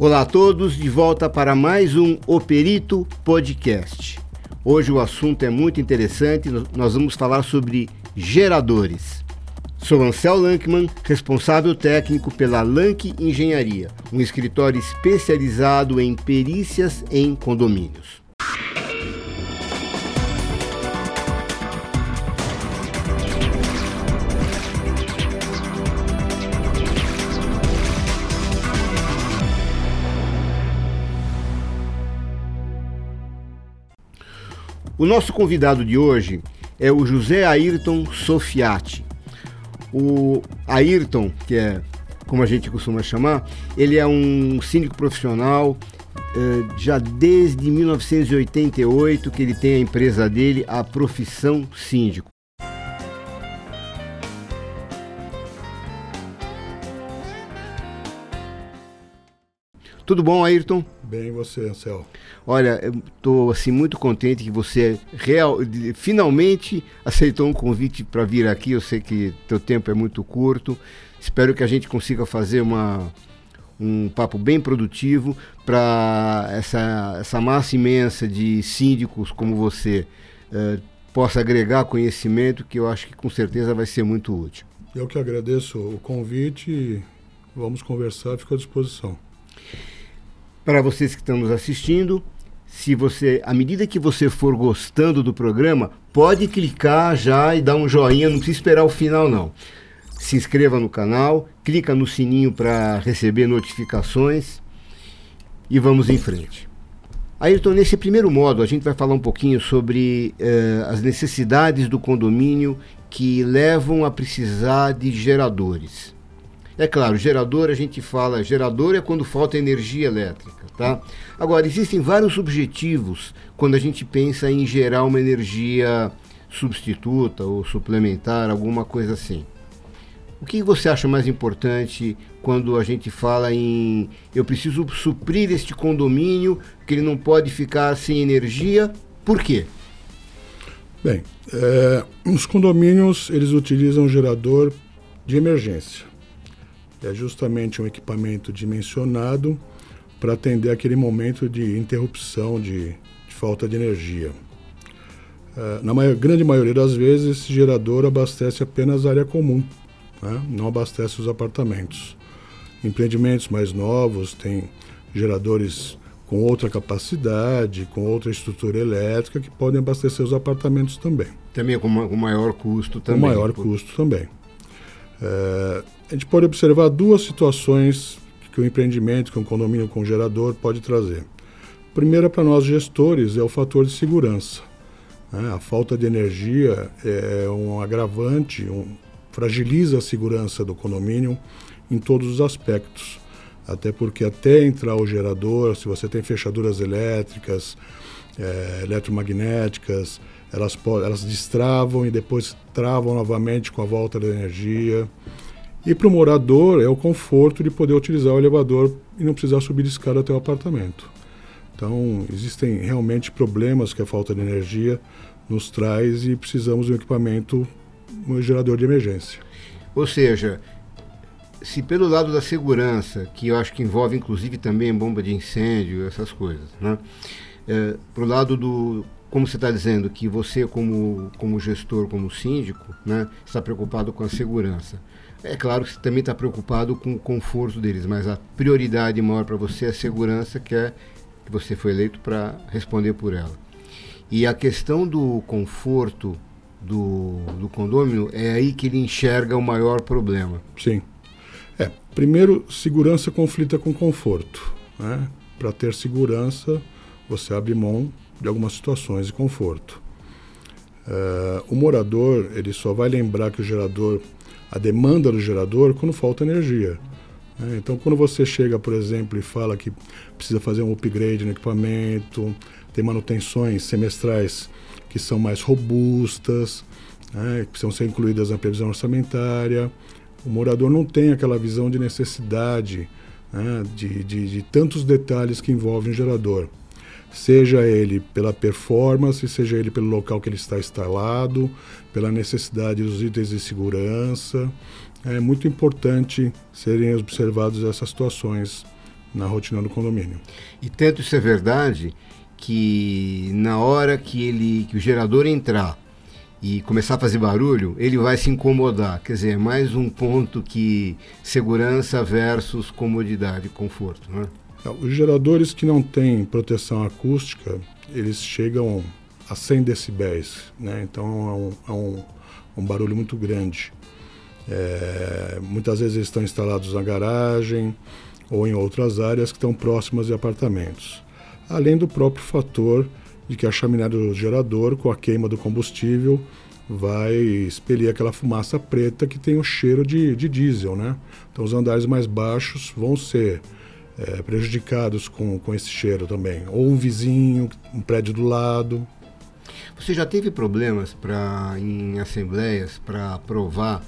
Olá a todos, de volta para mais um O Perito Podcast. Hoje o assunto é muito interessante, nós vamos falar sobre geradores. Sou Ansel Lankman, responsável técnico pela Lank Engenharia, um escritório especializado em perícias em condomínios. O nosso convidado de hoje é o José Ayrton Sofiati. O Ayrton, que é como a gente costuma chamar, ele é um síndico profissional eh, já desde 1988 que ele tem a empresa dele, a Profissão Síndico. Tudo bom, Ayrton? Bem, você, Ansel. Olha, estou assim muito contente que você real, finalmente aceitou um convite para vir aqui. Eu sei que teu tempo é muito curto. Espero que a gente consiga fazer uma, um papo bem produtivo para essa, essa massa imensa de síndicos como você eh, possa agregar conhecimento que eu acho que com certeza vai ser muito útil. Eu que agradeço o convite. Vamos conversar, fico à disposição. Para vocês que estão nos assistindo, se você, à medida que você for gostando do programa, pode clicar já e dar um joinha, não precisa esperar o final não. Se inscreva no canal, clica no sininho para receber notificações e vamos em frente. Ayrton, nesse primeiro modo, a gente vai falar um pouquinho sobre eh, as necessidades do condomínio que levam a precisar de geradores. É claro, gerador, a gente fala, gerador é quando falta energia elétrica, tá? Agora, existem vários objetivos quando a gente pensa em gerar uma energia substituta ou suplementar, alguma coisa assim. O que você acha mais importante quando a gente fala em eu preciso suprir este condomínio, que ele não pode ficar sem energia? Por quê? Bem, é, os condomínios eles utilizam gerador de emergência é justamente um equipamento dimensionado para atender aquele momento de interrupção, de, de falta de energia. Uh, na maior, grande maioria das vezes, esse gerador abastece apenas a área comum, né? não abastece os apartamentos. Empreendimentos mais novos têm geradores com outra capacidade, com outra estrutura elétrica que podem abastecer os apartamentos também. Também com, com maior custo também. Com maior custo também. É, a gente pode observar duas situações que o empreendimento, que um condomínio com gerador pode trazer. Primeira, para nós gestores, é o fator de segurança. Né? A falta de energia é um agravante, um, fragiliza a segurança do condomínio em todos os aspectos. Até porque, até entrar o gerador, se você tem fechaduras elétricas, é, eletromagnéticas, elas, elas destravam e depois travam novamente com a volta da energia. E para o morador é o conforto de poder utilizar o elevador e não precisar subir de escada até o apartamento. Então, existem realmente problemas que a falta de energia nos traz e precisamos de um equipamento, um gerador de emergência. Ou seja, se pelo lado da segurança, que eu acho que envolve inclusive também bomba de incêndio, essas coisas, né? É, para o lado do como você está dizendo, que você como, como gestor, como síndico, né, está preocupado com a segurança. É claro que você também está preocupado com o conforto deles, mas a prioridade maior para você é a segurança, que é que você foi eleito para responder por ela. E a questão do conforto do, do condomínio é aí que ele enxerga o maior problema. Sim. Primeiro, segurança conflita com conforto. Né? Para ter segurança, você abre mão de algumas situações de conforto. Uh, o morador ele só vai lembrar que o gerador, a demanda do gerador, quando falta energia. Né? Então, quando você chega, por exemplo, e fala que precisa fazer um upgrade no equipamento, tem manutenções semestrais que são mais robustas, né? que precisam ser incluídas na previsão orçamentária, o morador não tem aquela visão de necessidade né? de, de, de tantos detalhes que envolvem o gerador seja ele pela performance, seja ele pelo local que ele está instalado, pela necessidade dos itens de segurança. É muito importante serem observadas essas situações na rotina do condomínio. E tanto isso é verdade que na hora que ele que o gerador entrar e começar a fazer barulho, ele vai se incomodar. Quer dizer, é mais um ponto que segurança versus comodidade, conforto. Né? Os geradores que não têm proteção acústica, eles chegam a 100 decibéis, né? então é um, é um, um barulho muito grande. É, muitas vezes eles estão instalados na garagem ou em outras áreas que estão próximas de apartamentos. Além do próprio fator de que a chaminé do gerador, com a queima do combustível, vai expelir aquela fumaça preta que tem o cheiro de, de diesel, né? Então os andares mais baixos vão ser é, prejudicados com, com esse cheiro também. Ou um vizinho, um prédio do lado. Você já teve problemas para em assembleias para aprovar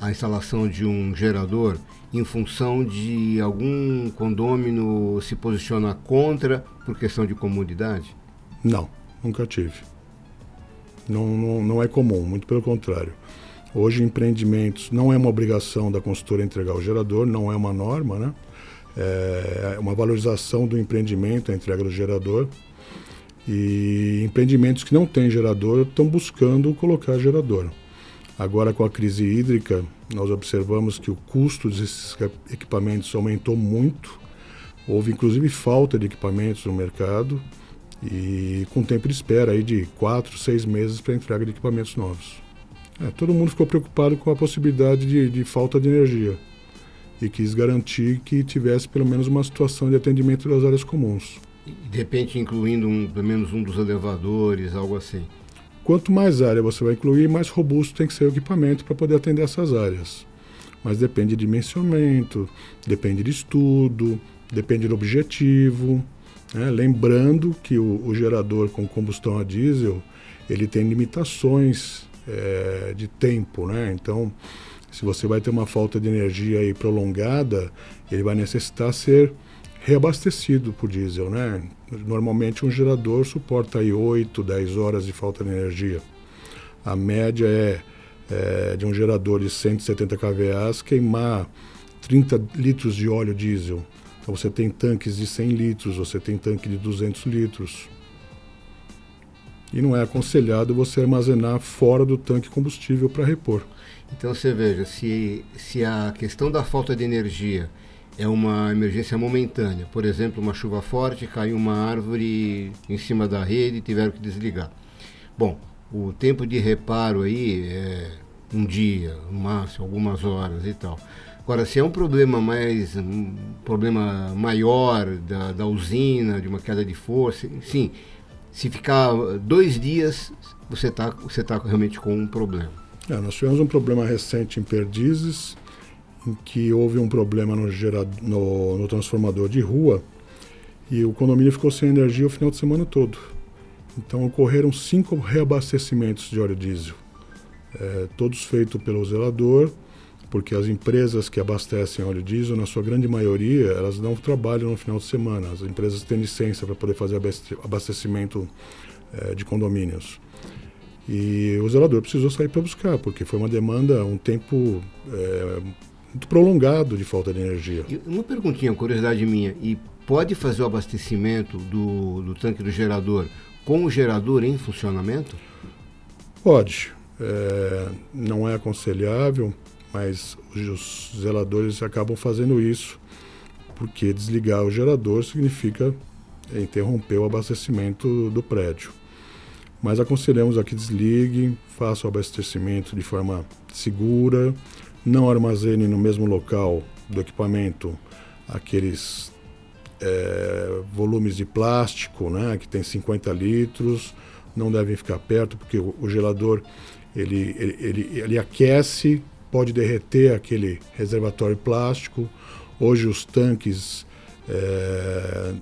a instalação de um gerador em função de algum condômino se posicionar contra por questão de comodidade? Não, nunca tive. Não, não, não é comum, muito pelo contrário. Hoje, empreendimentos não é uma obrigação da consultora entregar o gerador, não é uma norma, né? É uma valorização do empreendimento, a entrega do gerador. E empreendimentos que não têm gerador estão buscando colocar gerador. Agora, com a crise hídrica, nós observamos que o custo desses equipamentos aumentou muito. Houve, inclusive, falta de equipamentos no mercado e com tempo de espera aí de quatro, seis meses para entrega de equipamentos novos. É, todo mundo ficou preocupado com a possibilidade de, de, falta de energia e quis garantir que tivesse pelo menos uma situação de atendimento das áreas comuns. de repente incluindo um, pelo menos um dos elevadores, algo assim. Quanto mais área você vai incluir, mais robusto tem que ser o equipamento para poder atender essas áreas. Mas depende de dimensionamento, depende de estudo, depende do objetivo. Né? Lembrando que o, o, gerador com combustão a diesel ele tem limitações é, de tempo, né? Então, se você vai ter uma falta de energia aí prolongada, ele vai necessitar ser reabastecido por diesel, né? Normalmente um gerador suporta aí 8, 10 horas de falta de energia. A média é, é de um gerador de 170 kVA queimar 30 litros de óleo diesel. Então você tem tanques de 100 litros, você tem tanque de 200 litros. E não é aconselhado você armazenar fora do tanque combustível para repor. Então você veja, se, se a questão da falta de energia é uma emergência momentânea, por exemplo, uma chuva forte, caiu uma árvore em cima da rede e tiveram que desligar. Bom, o tempo de reparo aí é um dia, no máximo, algumas horas e tal. Agora, se é um problema mais um problema maior da, da usina, de uma queda de força, sim, se ficar dois dias, você está você tá realmente com um problema. É, nós tivemos um problema recente em Perdizes, em que houve um problema no, no, no transformador de rua e o condomínio ficou sem energia o final de semana todo. Então ocorreram cinco reabastecimentos de óleo diesel, é, todos feitos pelo zelador porque as empresas que abastecem óleo diesel, na sua grande maioria, elas não trabalham no final de semana. As empresas têm licença para poder fazer abastecimento é, de condomínios. E o zelador precisou sair para buscar, porque foi uma demanda, um tempo é, muito prolongado de falta de energia. Uma perguntinha, curiosidade minha, e pode fazer o abastecimento do, do tanque do gerador com o gerador em funcionamento? Pode. É, não é aconselhável, mas os zeladores acabam fazendo isso porque desligar o gerador significa interromper o abastecimento do prédio. Mas aconselhamos a que desligue, faça o abastecimento de forma segura, não armazene no mesmo local do equipamento aqueles é, volumes de plástico, né, que tem 50 litros, não devem ficar perto porque o, o gelador ele, ele, ele, ele aquece pode derreter aquele reservatório plástico. Hoje os tanques é,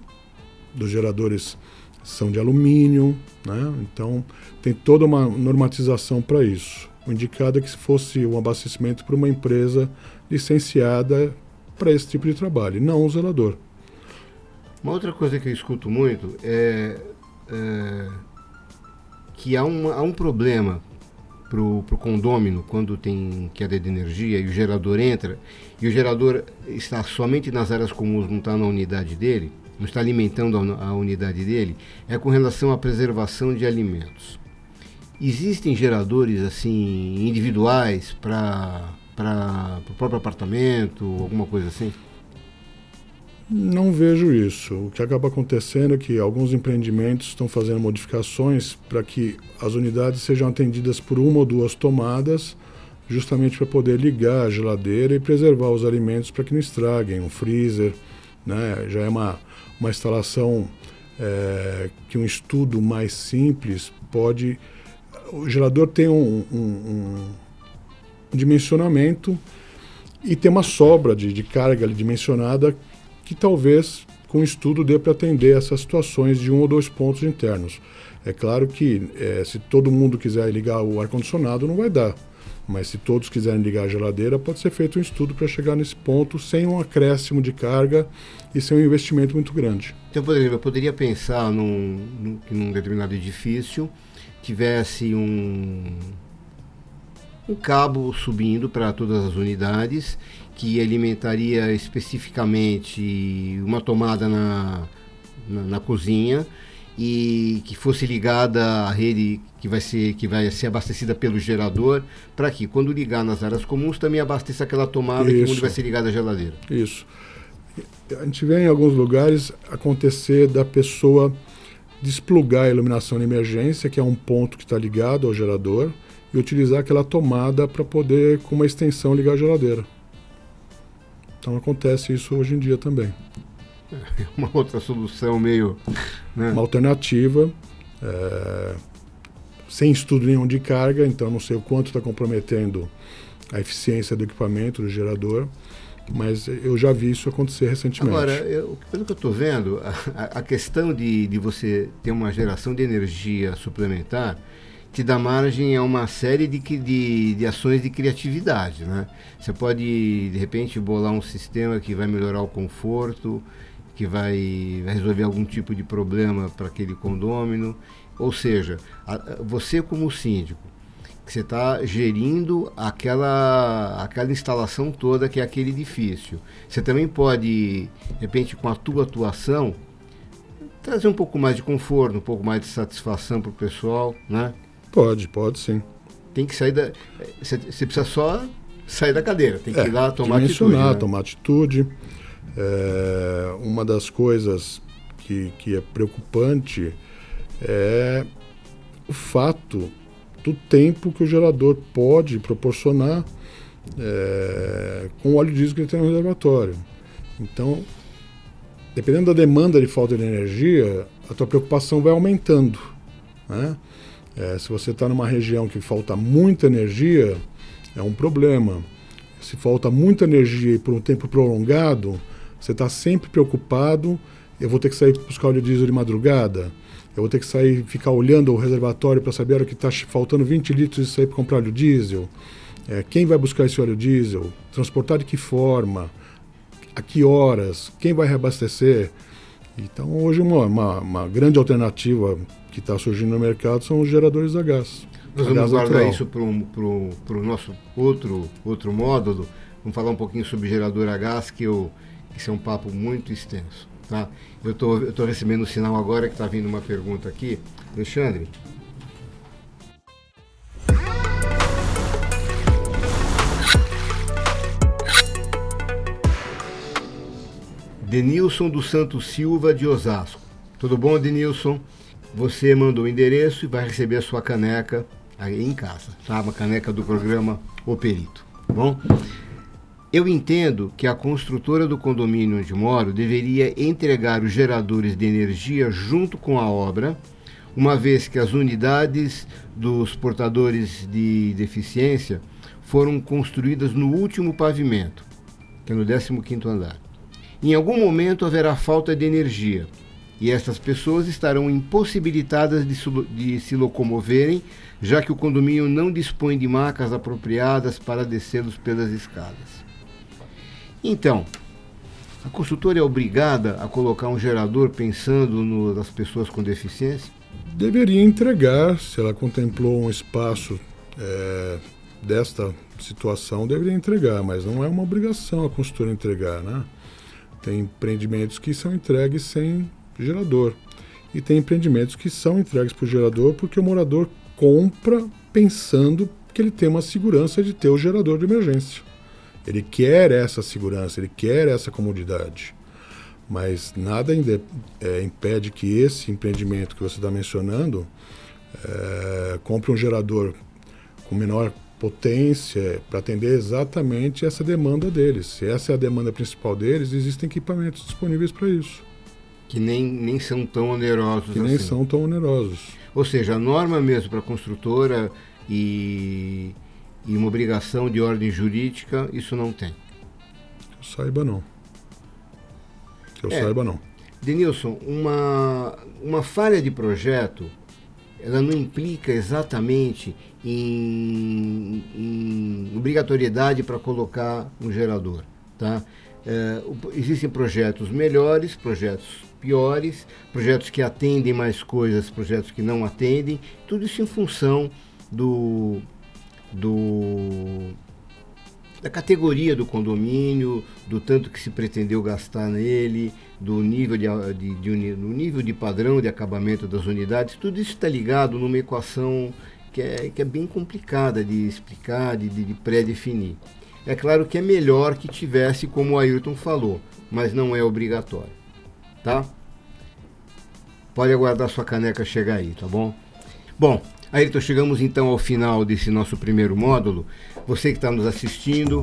dos geradores são de alumínio, né? então tem toda uma normatização para isso. O indicado é que fosse um abastecimento para uma empresa licenciada para esse tipo de trabalho, não um zelador. Uma outra coisa que eu escuto muito é, é que há, há um problema para o condômino quando tem queda de energia e o gerador entra e o gerador está somente nas áreas comuns, não está na unidade dele, não está alimentando a, a unidade dele, é com relação à preservação de alimentos. Existem geradores assim individuais para para o próprio apartamento, alguma coisa assim? Não vejo isso. O que acaba acontecendo é que alguns empreendimentos estão fazendo modificações para que as unidades sejam atendidas por uma ou duas tomadas, justamente para poder ligar a geladeira e preservar os alimentos para que não estraguem. Um freezer, né? já é uma, uma instalação é, que um estudo mais simples pode. O gerador tem um, um, um dimensionamento e tem uma sobra de, de carga dimensionada que talvez com estudo dê para atender essas situações de um ou dois pontos internos. É claro que é, se todo mundo quiser ligar o ar-condicionado, não vai dar. Mas se todos quiserem ligar a geladeira, pode ser feito um estudo para chegar nesse ponto sem um acréscimo de carga e sem um investimento muito grande. Então, por exemplo, eu poderia pensar num, num, num determinado edifício tivesse um, um cabo subindo para todas as unidades que alimentaria especificamente uma tomada na, na, na, cozinha e que fosse ligada à rede que vai ser, que vai ser abastecida pelo gerador, para que quando ligar nas áreas comuns também abasteça aquela tomada Isso. que onde vai ser ligada a geladeira. Isso. A gente vê em alguns lugares acontecer da pessoa desplugar a iluminação de emergência, que é um ponto que está ligado ao gerador, e utilizar aquela tomada para poder, com uma extensão, ligar a geladeira. Então acontece isso hoje em dia também. É uma outra solução meio. Né? Uma alternativa, é, sem estudo nenhum de carga, então não sei o quanto está comprometendo a eficiência do equipamento, do gerador, mas eu já vi isso acontecer recentemente. Agora, eu, pelo que eu estou vendo, a, a, questão de, de você ter uma geração de energia suplementar te dá margem a uma série de, de, de ações de criatividade. Né? Você pode, de repente, bolar um sistema que vai melhorar o conforto, que vai, vai resolver algum tipo de problema para aquele condômino. Ou seja, a, você como síndico, que você está gerindo aquela, aquela instalação toda que é aquele edifício. Você também pode, de repente, com a tua atuação, trazer um pouco mais de conforto, um pouco mais de satisfação para o pessoal, né? Pode, pode sim. Tem que sair da. Você precisa só sair da cadeira, tem que é, ir lá tomar atitude. Né? tomar atitude. É, uma das coisas que, que é preocupante é o fato do tempo que o gerador pode proporcionar é, com o óleo diesel que ele tem no reservatório. Então, dependendo da demanda de falta de energia, a tua preocupação vai aumentando. Né? É, se você está numa região que falta muita energia, é um problema. Se falta muita energia e por um tempo prolongado, você está sempre preocupado. Eu vou ter que sair buscar óleo diesel de madrugada. Eu vou ter que sair, ficar olhando o reservatório para saber que está faltando 20 litros e sair para comprar óleo diesel. É, quem vai buscar esse óleo diesel? Transportar de que forma? A que horas? Quem vai reabastecer? Então, hoje, uma, uma, uma grande alternativa que está surgindo no mercado são os geradores a gás. Nós a vamos guardar natural. isso para o nosso outro, outro módulo. Vamos falar um pouquinho sobre gerador a gás, que, eu, que isso é um papo muito extenso. Tá? Eu estou recebendo um sinal agora que está vindo uma pergunta aqui. Alexandre, Denilson do Santos Silva de Osasco. Tudo bom, Denilson? Você mandou o endereço e vai receber a sua caneca aí em casa, tá? Uma caneca do programa O Perito, tá bom? Eu entendo que a construtora do condomínio onde moro deveria entregar os geradores de energia junto com a obra, uma vez que as unidades dos portadores de deficiência foram construídas no último pavimento, que é no 15º andar. Em algum momento haverá falta de energia, e estas pessoas estarão impossibilitadas de, de, se locomoverem, já que o condomínio não dispõe de macas apropriadas para descê-los pelas escadas. Então, a consultora é obrigada a colocar um gerador pensando no, nas pessoas com deficiência? Deveria entregar, se ela contemplou um espaço é, desta situação deveria entregar, mas não é uma obrigação a construtora entregar, né? Tem empreendimentos que são entregues sem gerador e tem empreendimentos que são entregues por gerador porque o morador compra pensando que ele tem uma segurança de ter o gerador de emergência. Ele quer essa segurança, ele quer essa comodidade. Mas nada é, impede que esse empreendimento que você está mencionando é, compre um gerador com menor potência para atender exatamente essa demanda deles. Se essa é a demanda principal deles, existem equipamentos disponíveis para isso. Que nem, nem são tão onerosos Que nem assim. são tão onerosos. Ou seja, a norma mesmo para a construtora e, e uma obrigação de ordem jurídica, isso não tem. Que eu saiba não. Que eu é, saiba não. Denilson, uma, uma falha de projeto, ela não implica exatamente em, em obrigatoriedade para colocar um gerador. Tá? É, existem projetos melhores, projetos piores, projetos que atendem mais coisas, projetos que não atendem, tudo isso em função do, do da categoria do condomínio, do tanto que se pretendeu gastar nele, do nível de, de, de, do nível de padrão de acabamento das unidades, tudo isso está ligado numa equação que é, que é bem complicada de explicar, de, de, de pré-definir. É claro que é melhor que tivesse, como o Ayrton falou, mas não é obrigatório. Tá? Pode aguardar sua caneca chegar aí, tá bom? Bom, Ayrton, chegamos então ao final desse nosso primeiro módulo. Você que está nos assistindo,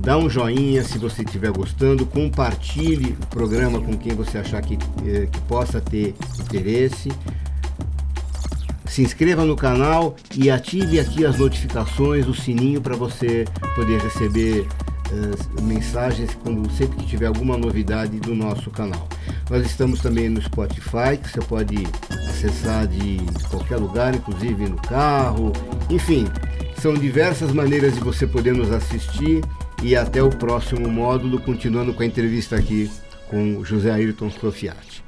dá um joinha se você estiver gostando, compartilhe o programa com quem você achar que, eh, que possa ter interesse se inscreva no canal e ative aqui as notificações, o sininho para você poder receber uh, mensagens quando sempre que tiver alguma novidade do nosso canal. Nós estamos também no Spotify, que você pode acessar de qualquer lugar, inclusive no carro. Enfim, são diversas maneiras de você poder nos assistir e até o próximo módulo, continuando com a entrevista aqui com José Ayrton Strofiati.